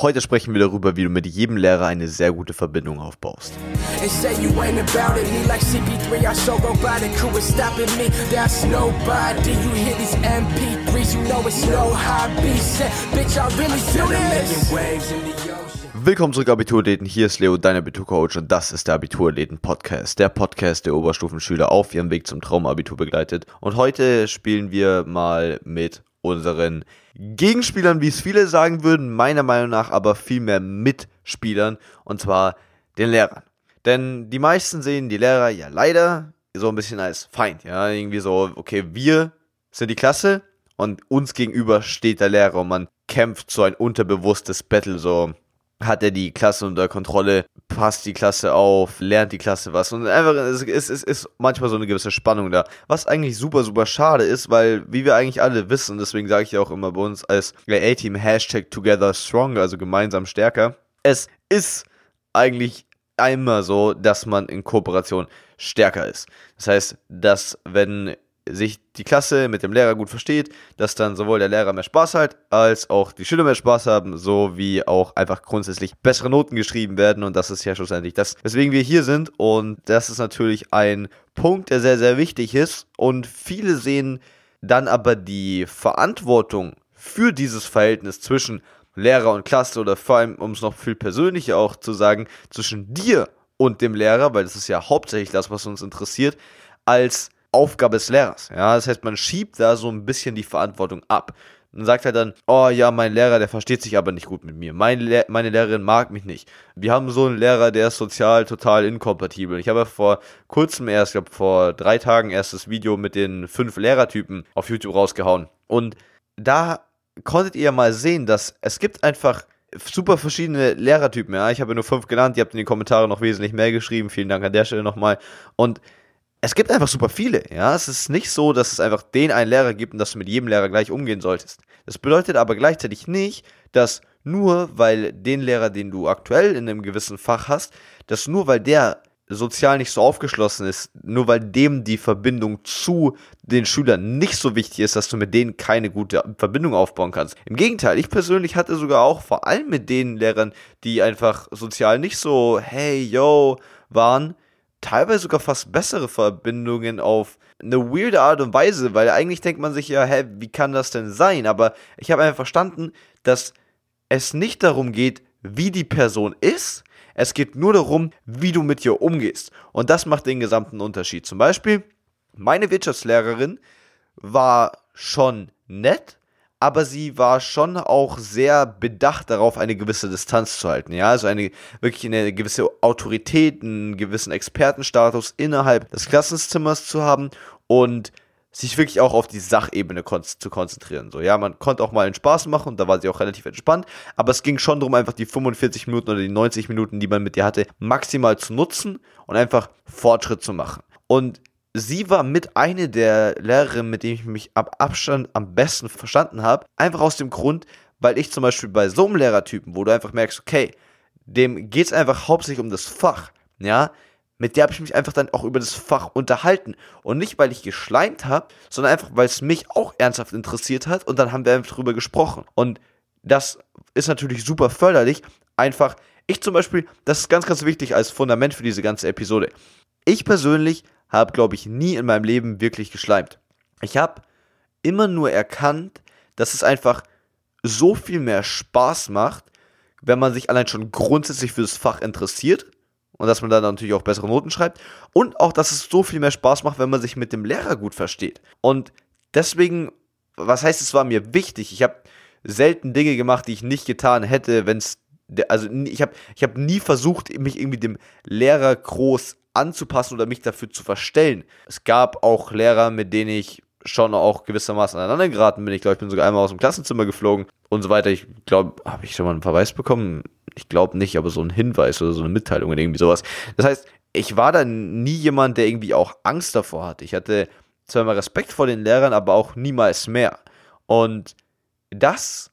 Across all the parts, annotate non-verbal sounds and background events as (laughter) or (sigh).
Heute sprechen wir darüber, wie du mit jedem Lehrer eine sehr gute Verbindung aufbaust. Willkommen zurück, Abiturathleten. Hier ist Leo, dein Abiturcoach, und das ist der Abiturathleten-Podcast. Der Podcast, der Oberstufenschüler auf ihrem Weg zum Traumabitur begleitet. Und heute spielen wir mal mit unseren Gegenspielern, wie es viele sagen würden, meiner Meinung nach aber vielmehr Mitspielern, und zwar den Lehrern. Denn die meisten sehen die Lehrer ja leider so ein bisschen als Feind, ja, irgendwie so, okay, wir sind die Klasse und uns gegenüber steht der Lehrer und man kämpft so ein unterbewusstes Battle, so hat er die Klasse unter Kontrolle, passt die Klasse auf, lernt die Klasse was. Und einfach, es ist, es ist manchmal so eine gewisse Spannung da, was eigentlich super, super schade ist, weil, wie wir eigentlich alle wissen, deswegen sage ich ja auch immer bei uns als A-Team Hashtag Together Stronger, also gemeinsam stärker, es ist eigentlich immer so, dass man in Kooperation stärker ist. Das heißt, dass wenn sich die Klasse mit dem Lehrer gut versteht, dass dann sowohl der Lehrer mehr Spaß hat, als auch die Schüler mehr Spaß haben, so wie auch einfach grundsätzlich bessere Noten geschrieben werden. Und das ist ja schlussendlich das, weswegen wir hier sind. Und das ist natürlich ein Punkt, der sehr, sehr wichtig ist. Und viele sehen dann aber die Verantwortung für dieses Verhältnis zwischen Lehrer und Klasse oder vor allem, um es noch viel persönlicher auch zu sagen, zwischen dir und dem Lehrer, weil das ist ja hauptsächlich das, was uns interessiert, als Aufgabe des Lehrers. Ja, das heißt, man schiebt da so ein bisschen die Verantwortung ab. Dann sagt er dann, oh ja, mein Lehrer, der versteht sich aber nicht gut mit mir. Meine, Le meine Lehrerin mag mich nicht. Wir haben so einen Lehrer, der ist sozial total inkompatibel. Ich habe ja vor kurzem erst, ich glaube vor drei Tagen erst das Video mit den fünf Lehrertypen auf YouTube rausgehauen. Und da konntet ihr mal sehen, dass es gibt einfach super verschiedene Lehrertypen. Ja, ich habe nur fünf genannt. Ihr habt in den Kommentaren noch wesentlich mehr geschrieben. Vielen Dank an der Stelle nochmal. Und es gibt einfach super viele, ja. Es ist nicht so, dass es einfach den einen Lehrer gibt und dass du mit jedem Lehrer gleich umgehen solltest. Das bedeutet aber gleichzeitig nicht, dass nur weil den Lehrer, den du aktuell in einem gewissen Fach hast, dass nur weil der sozial nicht so aufgeschlossen ist, nur weil dem die Verbindung zu den Schülern nicht so wichtig ist, dass du mit denen keine gute Verbindung aufbauen kannst. Im Gegenteil, ich persönlich hatte sogar auch vor allem mit den Lehrern, die einfach sozial nicht so hey yo waren, teilweise sogar fast bessere Verbindungen auf eine weirde Art und Weise, weil eigentlich denkt man sich ja, hä, wie kann das denn sein? Aber ich habe einfach verstanden, dass es nicht darum geht, wie die Person ist, es geht nur darum, wie du mit ihr umgehst. Und das macht den gesamten Unterschied. Zum Beispiel, meine Wirtschaftslehrerin war schon nett, aber sie war schon auch sehr bedacht darauf, eine gewisse Distanz zu halten. Ja, also eine wirklich eine gewisse Autorität, einen gewissen Expertenstatus innerhalb des Klassenzimmers zu haben und sich wirklich auch auf die Sachebene kon zu konzentrieren. So, ja, man konnte auch mal einen Spaß machen und da war sie auch relativ entspannt, aber es ging schon darum, einfach die 45 Minuten oder die 90 Minuten, die man mit ihr hatte, maximal zu nutzen und einfach Fortschritt zu machen. Und sie war mit eine der Lehrerinnen, mit denen ich mich ab Abstand am besten verstanden habe. Einfach aus dem Grund, weil ich zum Beispiel bei so einem Lehrertypen, wo du einfach merkst, okay, dem geht es einfach hauptsächlich um das Fach, ja, mit der habe ich mich einfach dann auch über das Fach unterhalten. Und nicht, weil ich geschleimt habe, sondern einfach, weil es mich auch ernsthaft interessiert hat und dann haben wir einfach drüber gesprochen. Und das ist natürlich super förderlich. Einfach, ich zum Beispiel, das ist ganz, ganz wichtig als Fundament für diese ganze Episode. Ich persönlich habe, glaube ich, nie in meinem Leben wirklich geschleimt. Ich habe immer nur erkannt, dass es einfach so viel mehr Spaß macht, wenn man sich allein schon grundsätzlich für das Fach interessiert und dass man dann natürlich auch bessere Noten schreibt und auch, dass es so viel mehr Spaß macht, wenn man sich mit dem Lehrer gut versteht. Und deswegen, was heißt, es war mir wichtig. Ich habe selten Dinge gemacht, die ich nicht getan hätte, wenn es also ich habe ich hab nie versucht, mich irgendwie dem Lehrer groß anzupassen oder mich dafür zu verstellen. Es gab auch Lehrer, mit denen ich schon auch gewissermaßen aneinander geraten bin. Ich glaube, ich bin sogar einmal aus dem Klassenzimmer geflogen und so weiter. Ich glaube, habe ich schon mal einen Verweis bekommen? Ich glaube nicht, aber so ein Hinweis oder so eine Mitteilung oder irgendwie sowas. Das heißt, ich war da nie jemand, der irgendwie auch Angst davor hatte. Ich hatte zwar immer Respekt vor den Lehrern, aber auch niemals mehr. Und das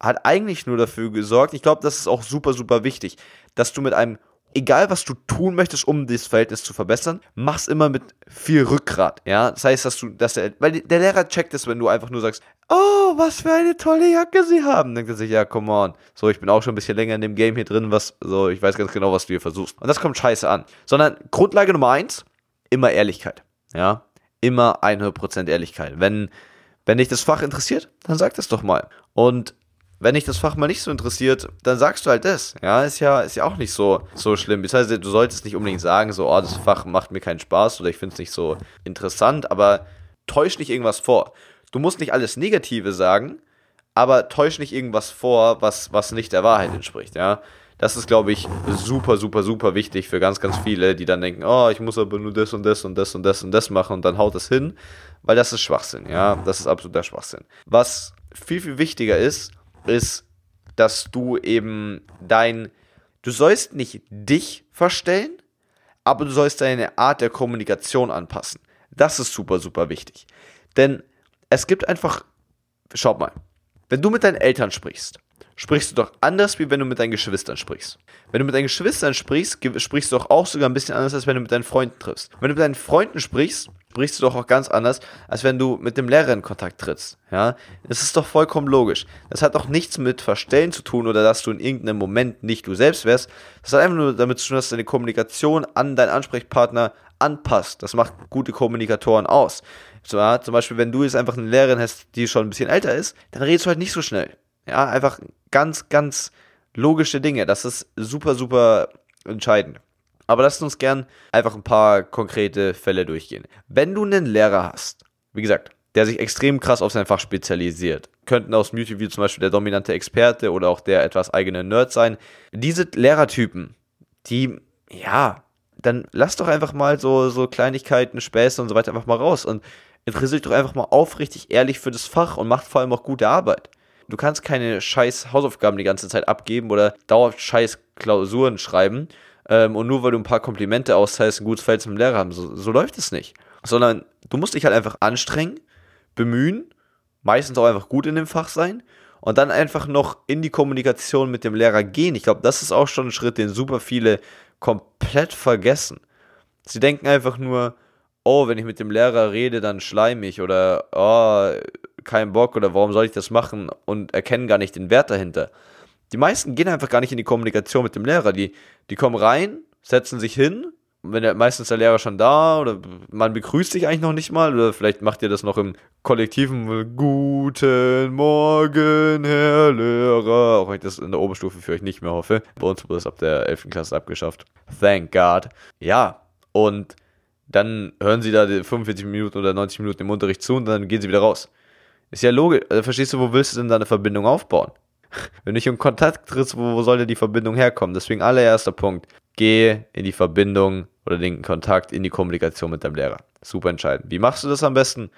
hat eigentlich nur dafür gesorgt, ich glaube, das ist auch super, super wichtig, dass du mit einem egal was du tun möchtest, um das Verhältnis zu verbessern, mach's immer mit viel Rückgrat, ja. Das heißt, dass du, dass der, weil der Lehrer checkt es, wenn du einfach nur sagst, oh, was für eine tolle Jacke sie haben. Denkt er sich, ja, come on. So, ich bin auch schon ein bisschen länger in dem Game hier drin, was, so, ich weiß ganz genau, was du hier versuchst. Und das kommt scheiße an. Sondern Grundlage Nummer eins, immer Ehrlichkeit, ja. Immer 100% Ehrlichkeit. Wenn, wenn dich das Fach interessiert, dann sag das doch mal. Und wenn dich das Fach mal nicht so interessiert, dann sagst du halt das. Ja, ist ja, ist ja auch nicht so, so schlimm. Das heißt, du solltest nicht unbedingt sagen, so, oh, das Fach macht mir keinen Spaß oder ich finde es nicht so interessant, aber täusch nicht irgendwas vor. Du musst nicht alles Negative sagen, aber täusch nicht irgendwas vor, was, was nicht der Wahrheit entspricht, ja. Das ist, glaube ich, super, super, super wichtig für ganz, ganz viele, die dann denken, oh, ich muss aber nur das und das und das und das und das machen und dann haut es hin, weil das ist Schwachsinn, ja. Das ist absoluter Schwachsinn. Was viel, viel wichtiger ist, ist, dass du eben dein, du sollst nicht dich verstellen, aber du sollst deine Art der Kommunikation anpassen. Das ist super, super wichtig. Denn es gibt einfach, schaut mal, wenn du mit deinen Eltern sprichst, sprichst du doch anders, wie wenn du mit deinen Geschwistern sprichst. Wenn du mit deinen Geschwistern sprichst, sprichst du doch auch sogar ein bisschen anders, als wenn du mit deinen Freunden triffst. Wenn du mit deinen Freunden sprichst, sprichst du doch auch ganz anders, als wenn du mit dem Lehrer in Kontakt trittst. Ja, das ist doch vollkommen logisch. Das hat doch nichts mit Verstellen zu tun oder dass du in irgendeinem Moment nicht du selbst wärst. Das hat einfach nur damit zu tun, dass deine Kommunikation an deinen Ansprechpartner anpasst. Das macht gute Kommunikatoren aus. zum Beispiel, wenn du jetzt einfach eine Lehrerin hast, die schon ein bisschen älter ist, dann redest du halt nicht so schnell. Ja, einfach ganz, ganz logische Dinge. Das ist super, super entscheidend. Aber lasst uns gern einfach ein paar konkrete Fälle durchgehen. Wenn du einen Lehrer hast, wie gesagt, der sich extrem krass auf sein Fach spezialisiert, könnten aus dem YouTube-Video zum Beispiel der dominante Experte oder auch der etwas eigene Nerd sein. Diese Lehrertypen, die, ja, dann lass doch einfach mal so, so Kleinigkeiten, Späße und so weiter einfach mal raus und interessiert dich doch einfach mal aufrichtig ehrlich für das Fach und macht vor allem auch gute Arbeit. Du kannst keine scheiß Hausaufgaben die ganze Zeit abgeben oder dauerhaft scheiß Klausuren schreiben. Ähm, und nur weil du ein paar Komplimente austeilst, ein gutes Verhältnis mit dem Lehrer haben. So, so läuft es nicht. Sondern du musst dich halt einfach anstrengen, bemühen, meistens auch einfach gut in dem Fach sein und dann einfach noch in die Kommunikation mit dem Lehrer gehen. Ich glaube, das ist auch schon ein Schritt, den super viele komplett vergessen. Sie denken einfach nur, oh, wenn ich mit dem Lehrer rede, dann schleim ich oder oh, kein Bock oder warum soll ich das machen und erkennen gar nicht den Wert dahinter. Die meisten gehen einfach gar nicht in die Kommunikation mit dem Lehrer. Die, die kommen rein, setzen sich hin, wenn der, meistens der Lehrer schon da oder man begrüßt sich eigentlich noch nicht mal oder vielleicht macht ihr das noch im kollektiven Guten Morgen, Herr Lehrer, auch wenn ich das in der Oberstufe für euch nicht mehr hoffe. Bei uns wurde das ab der 11. Klasse abgeschafft. Thank God. Ja, und dann hören sie da 45 Minuten oder 90 Minuten im Unterricht zu und dann gehen sie wieder raus. Ist ja logisch. Also verstehst du, wo willst du denn da eine Verbindung aufbauen? Wenn du nicht in Kontakt trittst, wo, wo soll denn die Verbindung herkommen? Deswegen allererster Punkt. Geh in die Verbindung oder den Kontakt in die Kommunikation mit deinem Lehrer. Super entscheidend. Wie machst du das am besten?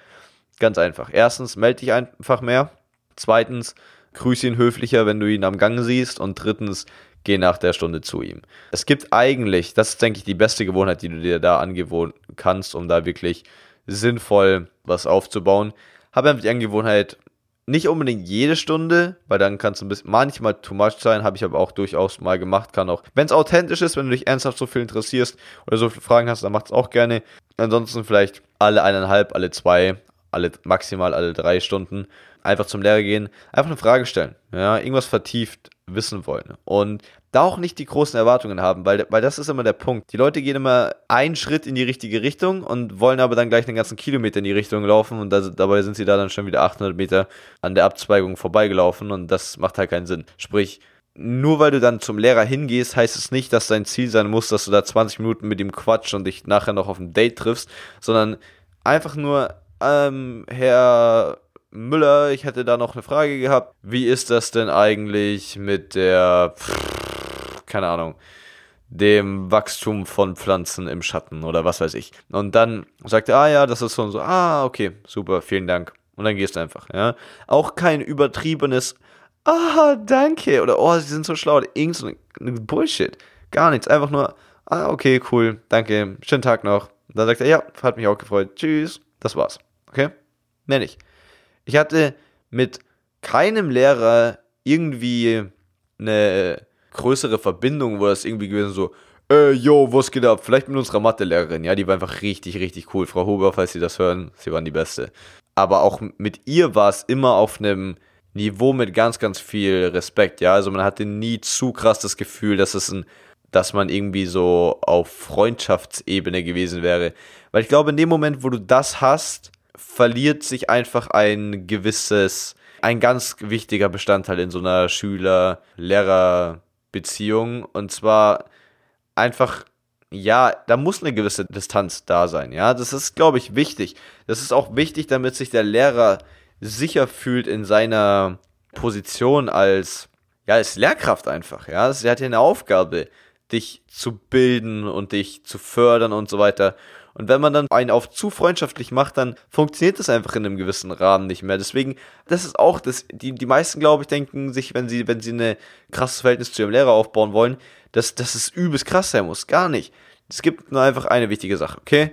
Ganz einfach. Erstens, melde dich einfach mehr. Zweitens, grüße ihn höflicher, wenn du ihn am Gang siehst. Und drittens, geh nach der Stunde zu ihm. Es gibt eigentlich, das ist, denke ich, die beste Gewohnheit, die du dir da angewohnen kannst, um da wirklich sinnvoll was aufzubauen habe einfach die Angewohnheit, nicht unbedingt jede Stunde, weil dann kann es ein bisschen manchmal too much sein, habe ich aber auch durchaus mal gemacht, kann auch, wenn es authentisch ist, wenn du dich ernsthaft so viel interessierst oder so viele Fragen hast, dann macht es auch gerne. Ansonsten vielleicht alle eineinhalb, alle zwei, alle maximal alle drei Stunden einfach zum Lehrer gehen, einfach eine Frage stellen, ja, irgendwas vertieft wissen wollen. Und da auch nicht die großen Erwartungen haben, weil, weil das ist immer der Punkt. Die Leute gehen immer einen Schritt in die richtige Richtung und wollen aber dann gleich einen ganzen Kilometer in die Richtung laufen und das, dabei sind sie da dann schon wieder 800 Meter an der Abzweigung vorbeigelaufen und das macht halt keinen Sinn. Sprich, nur weil du dann zum Lehrer hingehst, heißt es nicht, dass dein Ziel sein muss, dass du da 20 Minuten mit ihm quatsch und dich nachher noch auf ein Date triffst, sondern einfach nur, ähm, Herr Müller, ich hätte da noch eine Frage gehabt. Wie ist das denn eigentlich mit der... Keine Ahnung, dem Wachstum von Pflanzen im Schatten oder was weiß ich. Und dann sagt er, ah ja, das ist so und so, ah, okay, super, vielen Dank. Und dann gehst du einfach, ja. Auch kein übertriebenes, ah, danke, oder oh, sie sind so schlau, irgend so ein Bullshit. Gar nichts, einfach nur, ah, okay, cool, danke, schönen Tag noch. Und dann sagt er, ja, hat mich auch gefreut, tschüss, das war's. Okay? Mehr nicht. Ich hatte mit keinem Lehrer irgendwie eine größere Verbindung, wo das irgendwie gewesen so, äh, yo, was geht ab? Vielleicht mit unserer Mathelehrerin, ja, die war einfach richtig, richtig cool. Frau Huber, falls Sie das hören, Sie waren die Beste. Aber auch mit ihr war es immer auf einem Niveau mit ganz, ganz viel Respekt, ja. Also man hatte nie zu krass das Gefühl, dass es ein, dass man irgendwie so auf Freundschaftsebene gewesen wäre. Weil ich glaube, in dem Moment, wo du das hast, verliert sich einfach ein gewisses, ein ganz wichtiger Bestandteil in so einer Schüler-Lehrer-Beziehung. Und zwar einfach, ja, da muss eine gewisse Distanz da sein. Ja, das ist, glaube ich, wichtig. Das ist auch wichtig, damit sich der Lehrer sicher fühlt in seiner Position als, ja, als Lehrkraft einfach. Ja, er hat ja eine Aufgabe, dich zu bilden und dich zu fördern und so weiter. Und wenn man dann einen auf zu freundschaftlich macht, dann funktioniert das einfach in einem gewissen Rahmen nicht mehr. Deswegen, das ist auch das, die, die meisten, glaube ich, denken sich, wenn sie, wenn sie ein krasses Verhältnis zu ihrem Lehrer aufbauen wollen, dass, dass es übelst krass sein muss. Gar nicht. Es gibt nur einfach eine wichtige Sache, okay?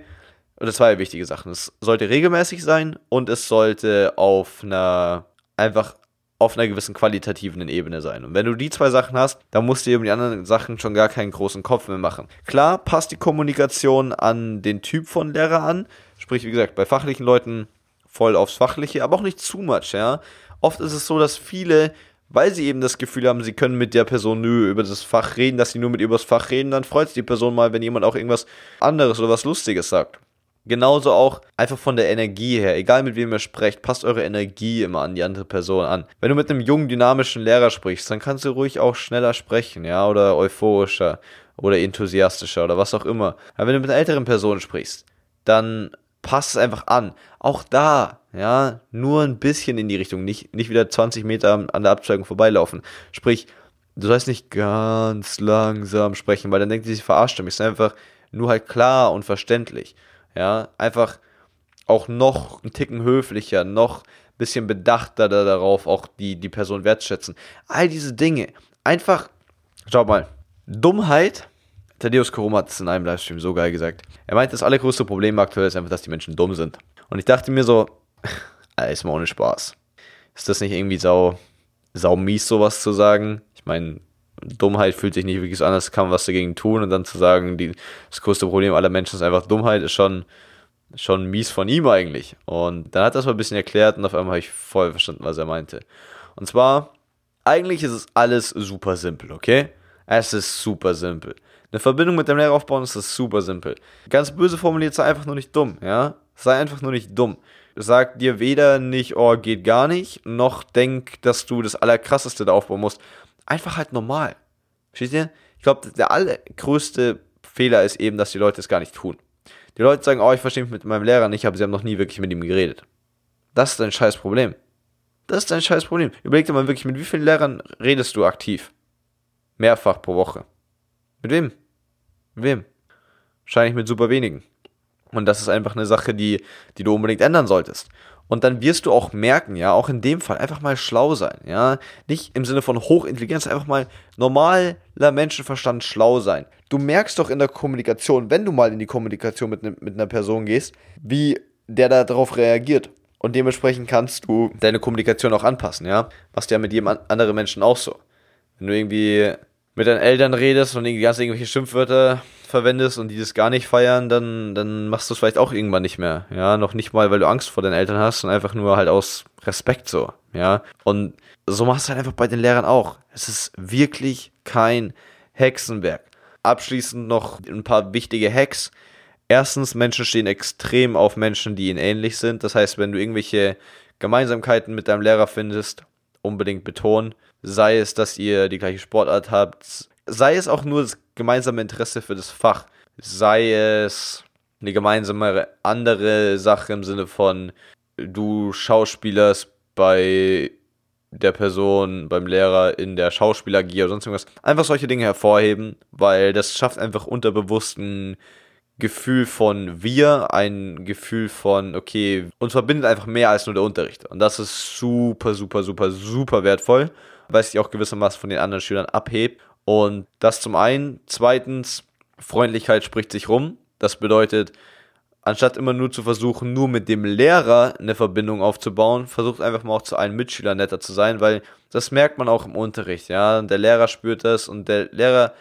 Oder zwei wichtige Sachen. Es sollte regelmäßig sein und es sollte auf einer, einfach auf einer gewissen qualitativen Ebene sein. Und wenn du die zwei Sachen hast, dann musst du um die anderen Sachen schon gar keinen großen Kopf mehr machen. Klar, passt die Kommunikation an den Typ von Lehrer an. Sprich, wie gesagt, bei fachlichen Leuten voll aufs Fachliche, aber auch nicht zu much, ja. Oft ist es so, dass viele, weil sie eben das Gefühl haben, sie können mit der Person nur über das Fach reden, dass sie nur mit über das Fach reden, dann freut sich die Person mal, wenn jemand auch irgendwas anderes oder was Lustiges sagt. Genauso auch einfach von der Energie her, egal mit wem ihr sprecht, passt eure Energie immer an die andere Person an. Wenn du mit einem jungen, dynamischen Lehrer sprichst, dann kannst du ruhig auch schneller sprechen, ja, oder euphorischer oder enthusiastischer oder was auch immer. Aber wenn du mit einer älteren Person sprichst, dann passt es einfach an. Auch da, ja, nur ein bisschen in die Richtung, nicht, nicht wieder 20 Meter an der Abzweigung vorbeilaufen. Sprich, du sollst nicht ganz langsam sprechen, weil dann denkt sie sich verarscht. Es ist einfach nur halt klar und verständlich. Ja, einfach auch noch ein Ticken höflicher, noch ein bisschen bedachter darauf, auch die, die Person wertschätzen. All diese Dinge. Einfach, schau mal, Dummheit. Thaddeus Koroma hat es in einem Livestream so geil gesagt. Er meint, das allergrößte Problem aktuell ist einfach, dass die Menschen dumm sind. Und ich dachte mir so, (laughs) ist mal ohne Spaß. Ist das nicht irgendwie sau, sau mies, sowas zu sagen? Ich meine, Dummheit fühlt sich nicht wirklich so an, als kann man was dagegen tun und dann zu sagen, die, das größte Problem aller Menschen ist einfach Dummheit, ist schon, schon mies von ihm eigentlich. Und dann hat er das mal ein bisschen erklärt und auf einmal habe ich voll verstanden, was er meinte. Und zwar, eigentlich ist es alles super simpel, okay? Es ist super simpel. Eine Verbindung mit dem Lehrer aufbauen ist das super simpel. Ganz böse formuliert, sei einfach nur nicht dumm, ja? Sei einfach nur nicht dumm. Sag dir weder nicht, oh, geht gar nicht, noch denk, dass du das Allerkrasseste da aufbauen musst einfach halt normal. Versteht ihr? Ich glaube, der allergrößte Fehler ist eben, dass die Leute es gar nicht tun. Die Leute sagen, oh, ich verstehe mich mit meinem Lehrer nicht, aber sie haben noch nie wirklich mit ihm geredet. Das ist ein scheiß Problem. Das ist ein scheiß Problem. Überleg dir mal wirklich, mit wie vielen Lehrern redest du aktiv? Mehrfach pro Woche. Mit wem? Mit wem? Wahrscheinlich mit super wenigen. Und das ist einfach eine Sache, die, die du unbedingt ändern solltest. Und dann wirst du auch merken, ja, auch in dem Fall einfach mal schlau sein, ja. Nicht im Sinne von Hochintelligenz, einfach mal normaler Menschenverstand schlau sein. Du merkst doch in der Kommunikation, wenn du mal in die Kommunikation mit, ne, mit einer Person gehst, wie der darauf reagiert. Und dementsprechend kannst du deine Kommunikation auch anpassen, ja. Machst ja mit jedem anderen Menschen auch so. Wenn du irgendwie mit deinen Eltern redest und irgendwie ganz irgendwelche Schimpfwörter verwendest und die das gar nicht feiern, dann, dann machst du es vielleicht auch irgendwann nicht mehr. Ja, noch nicht mal, weil du Angst vor deinen Eltern hast und einfach nur halt aus Respekt so. Ja, und so machst du halt einfach bei den Lehrern auch. Es ist wirklich kein Hexenwerk. Abschließend noch ein paar wichtige Hacks. Erstens, Menschen stehen extrem auf Menschen, die ihnen ähnlich sind. Das heißt, wenn du irgendwelche Gemeinsamkeiten mit deinem Lehrer findest, unbedingt betonen. Sei es, dass ihr die gleiche Sportart habt, sei es auch nur das gemeinsame Interesse für das Fach, sei es eine gemeinsame andere Sache im Sinne von du schauspielerst bei der Person, beim Lehrer in der Schauspieler oder sonst irgendwas. Einfach solche Dinge hervorheben, weil das schafft einfach unterbewussten Gefühl von wir, ein Gefühl von, okay, uns verbindet einfach mehr als nur der Unterricht. Und das ist super, super, super, super wertvoll, weil es sich auch gewissermaßen von den anderen Schülern abhebt. Und das zum einen. Zweitens, Freundlichkeit spricht sich rum. Das bedeutet, anstatt immer nur zu versuchen, nur mit dem Lehrer eine Verbindung aufzubauen, versucht einfach mal auch zu einem Mitschüler netter zu sein, weil das merkt man auch im Unterricht, ja. Der Lehrer spürt das und der Lehrer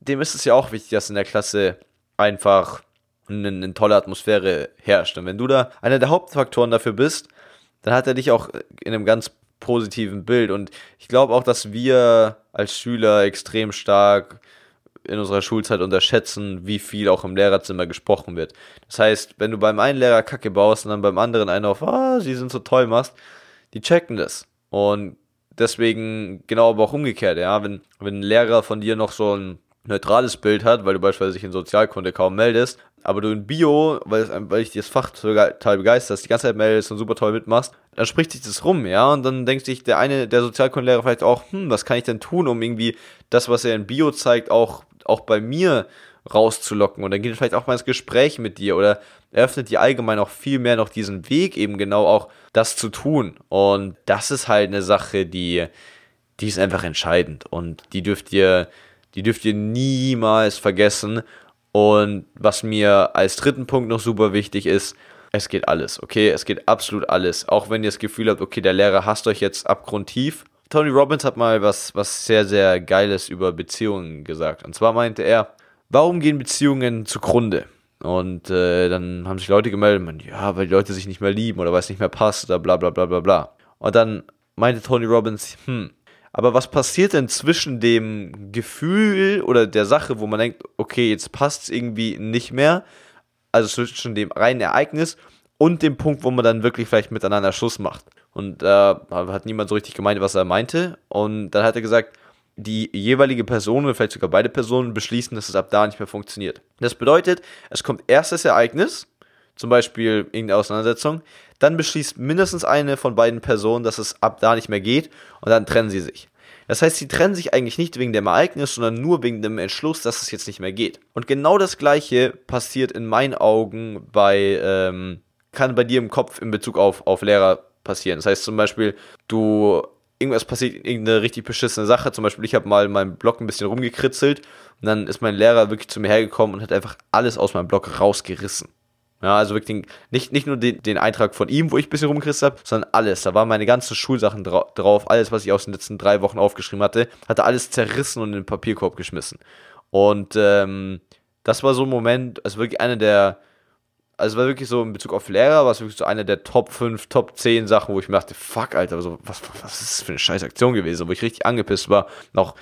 dem ist es ja auch wichtig, dass in der Klasse einfach eine, eine tolle Atmosphäre herrscht. Und wenn du da einer der Hauptfaktoren dafür bist, dann hat er dich auch in einem ganz positiven Bild. Und ich glaube auch, dass wir als Schüler extrem stark in unserer Schulzeit unterschätzen, wie viel auch im Lehrerzimmer gesprochen wird. Das heißt, wenn du beim einen Lehrer Kacke baust und dann beim anderen einen auf, ah, sie sind so toll machst, die checken das. Und deswegen genau aber auch umgekehrt, ja, wenn, wenn ein Lehrer von dir noch so ein neutrales Bild hat, weil du beispielsweise dich in Sozialkunde kaum meldest, aber du in Bio, weil, weil ich dir das Fach total begeistert, die ganze Zeit meldest und super toll mitmachst, dann spricht sich das rum, ja, und dann denkt sich der eine, der Sozialkundelehrer vielleicht auch, hm, was kann ich denn tun, um irgendwie das, was er in Bio zeigt, auch, auch bei mir rauszulocken und dann geht vielleicht auch mal ins Gespräch mit dir oder eröffnet dir allgemein auch viel mehr noch diesen Weg, eben genau auch das zu tun. Und das ist halt eine Sache, die, die ist einfach entscheidend und die dürft ihr, die dürft ihr niemals vergessen. Und was mir als dritten Punkt noch super wichtig ist, es geht alles, okay? Es geht absolut alles. Auch wenn ihr das Gefühl habt, okay, der Lehrer hasst euch jetzt abgrundtief. Tony Robbins hat mal was, was sehr, sehr Geiles über Beziehungen gesagt. Und zwar meinte er, warum gehen Beziehungen zugrunde? Und äh, dann haben sich Leute gemeldet, man, ja, weil die Leute sich nicht mehr lieben oder weil es nicht mehr passt oder bla bla bla bla bla. Und dann meinte Tony Robbins, hm, aber was passiert denn zwischen dem Gefühl oder der Sache, wo man denkt, okay, jetzt passt es irgendwie nicht mehr, also zwischen dem reinen Ereignis und dem Punkt, wo man dann wirklich vielleicht miteinander Schluss macht. Und da äh, hat niemand so richtig gemeint, was er meinte. Und dann hat er gesagt, die jeweilige Person oder vielleicht sogar beide Personen beschließen, dass es ab da nicht mehr funktioniert. Das bedeutet, es kommt erst das Ereignis, zum Beispiel irgendeine Auseinandersetzung, dann beschließt mindestens eine von beiden Personen, dass es ab da nicht mehr geht und dann trennen sie sich. Das heißt, sie trennen sich eigentlich nicht wegen dem Ereignis, sondern nur wegen dem Entschluss, dass es jetzt nicht mehr geht. Und genau das Gleiche passiert in meinen Augen bei, ähm, kann bei dir im Kopf in Bezug auf, auf Lehrer passieren. Das heißt zum Beispiel, du irgendwas passiert, irgendeine richtig beschissene Sache. Zum Beispiel, ich habe mal in meinem Blog ein bisschen rumgekritzelt und dann ist mein Lehrer wirklich zu mir hergekommen und hat einfach alles aus meinem Blog rausgerissen. Ja, also wirklich den, nicht, nicht nur den, den, Eintrag von ihm, wo ich ein bisschen rumgerissen habe, sondern alles. Da waren meine ganzen Schulsachen dra drauf, alles, was ich aus den letzten drei Wochen aufgeschrieben hatte, hatte alles zerrissen und in den Papierkorb geschmissen. Und ähm, das war so ein Moment, also wirklich einer der, also war wirklich so in Bezug auf Lehrer, war es wirklich so eine der Top 5, Top 10 Sachen, wo ich mir dachte, fuck, Alter, so, was, was ist das für eine scheiß Aktion gewesen, wo ich richtig angepisst war, noch,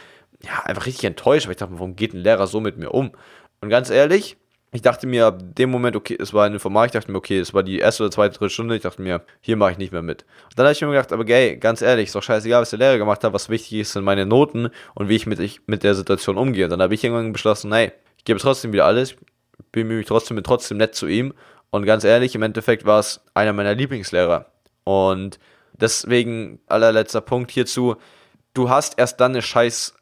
ja, einfach richtig enttäuscht, weil ich dachte, warum geht ein Lehrer so mit mir um? Und ganz ehrlich, ich dachte mir ab dem Moment, okay, es war ein Informatik, ich dachte mir, okay, es war die erste oder zweite, dritte Stunde, ich dachte mir, hier mache ich nicht mehr mit. Und dann habe ich mir gedacht, aber gay, ganz ehrlich, ist doch scheißegal, was der Lehrer gemacht hat, was wichtig ist, sind meine Noten und wie ich mit, ich, mit der Situation umgehe. Und dann habe ich irgendwann beschlossen, hey, ich gebe trotzdem wieder alles, bemühe mich trotzdem, bin trotzdem nett zu ihm. Und ganz ehrlich, im Endeffekt war es einer meiner Lieblingslehrer. Und deswegen, allerletzter Punkt hierzu, du hast erst dann eine scheiß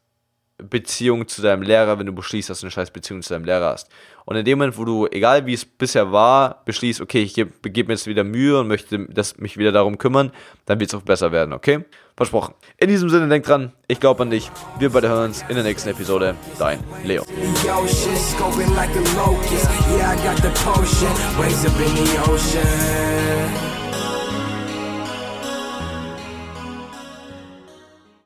Beziehung zu deinem Lehrer, wenn du beschließt, dass du eine scheiß Beziehung zu deinem Lehrer hast. Und in dem Moment, wo du, egal wie es bisher war, beschließt, okay, ich gebe geb mir jetzt wieder Mühe und möchte das, mich wieder darum kümmern, dann wird es auch besser werden, okay? Versprochen. In diesem Sinne, denk dran, ich glaube an dich. Wir beide hören uns in der nächsten Episode. Dein Leo.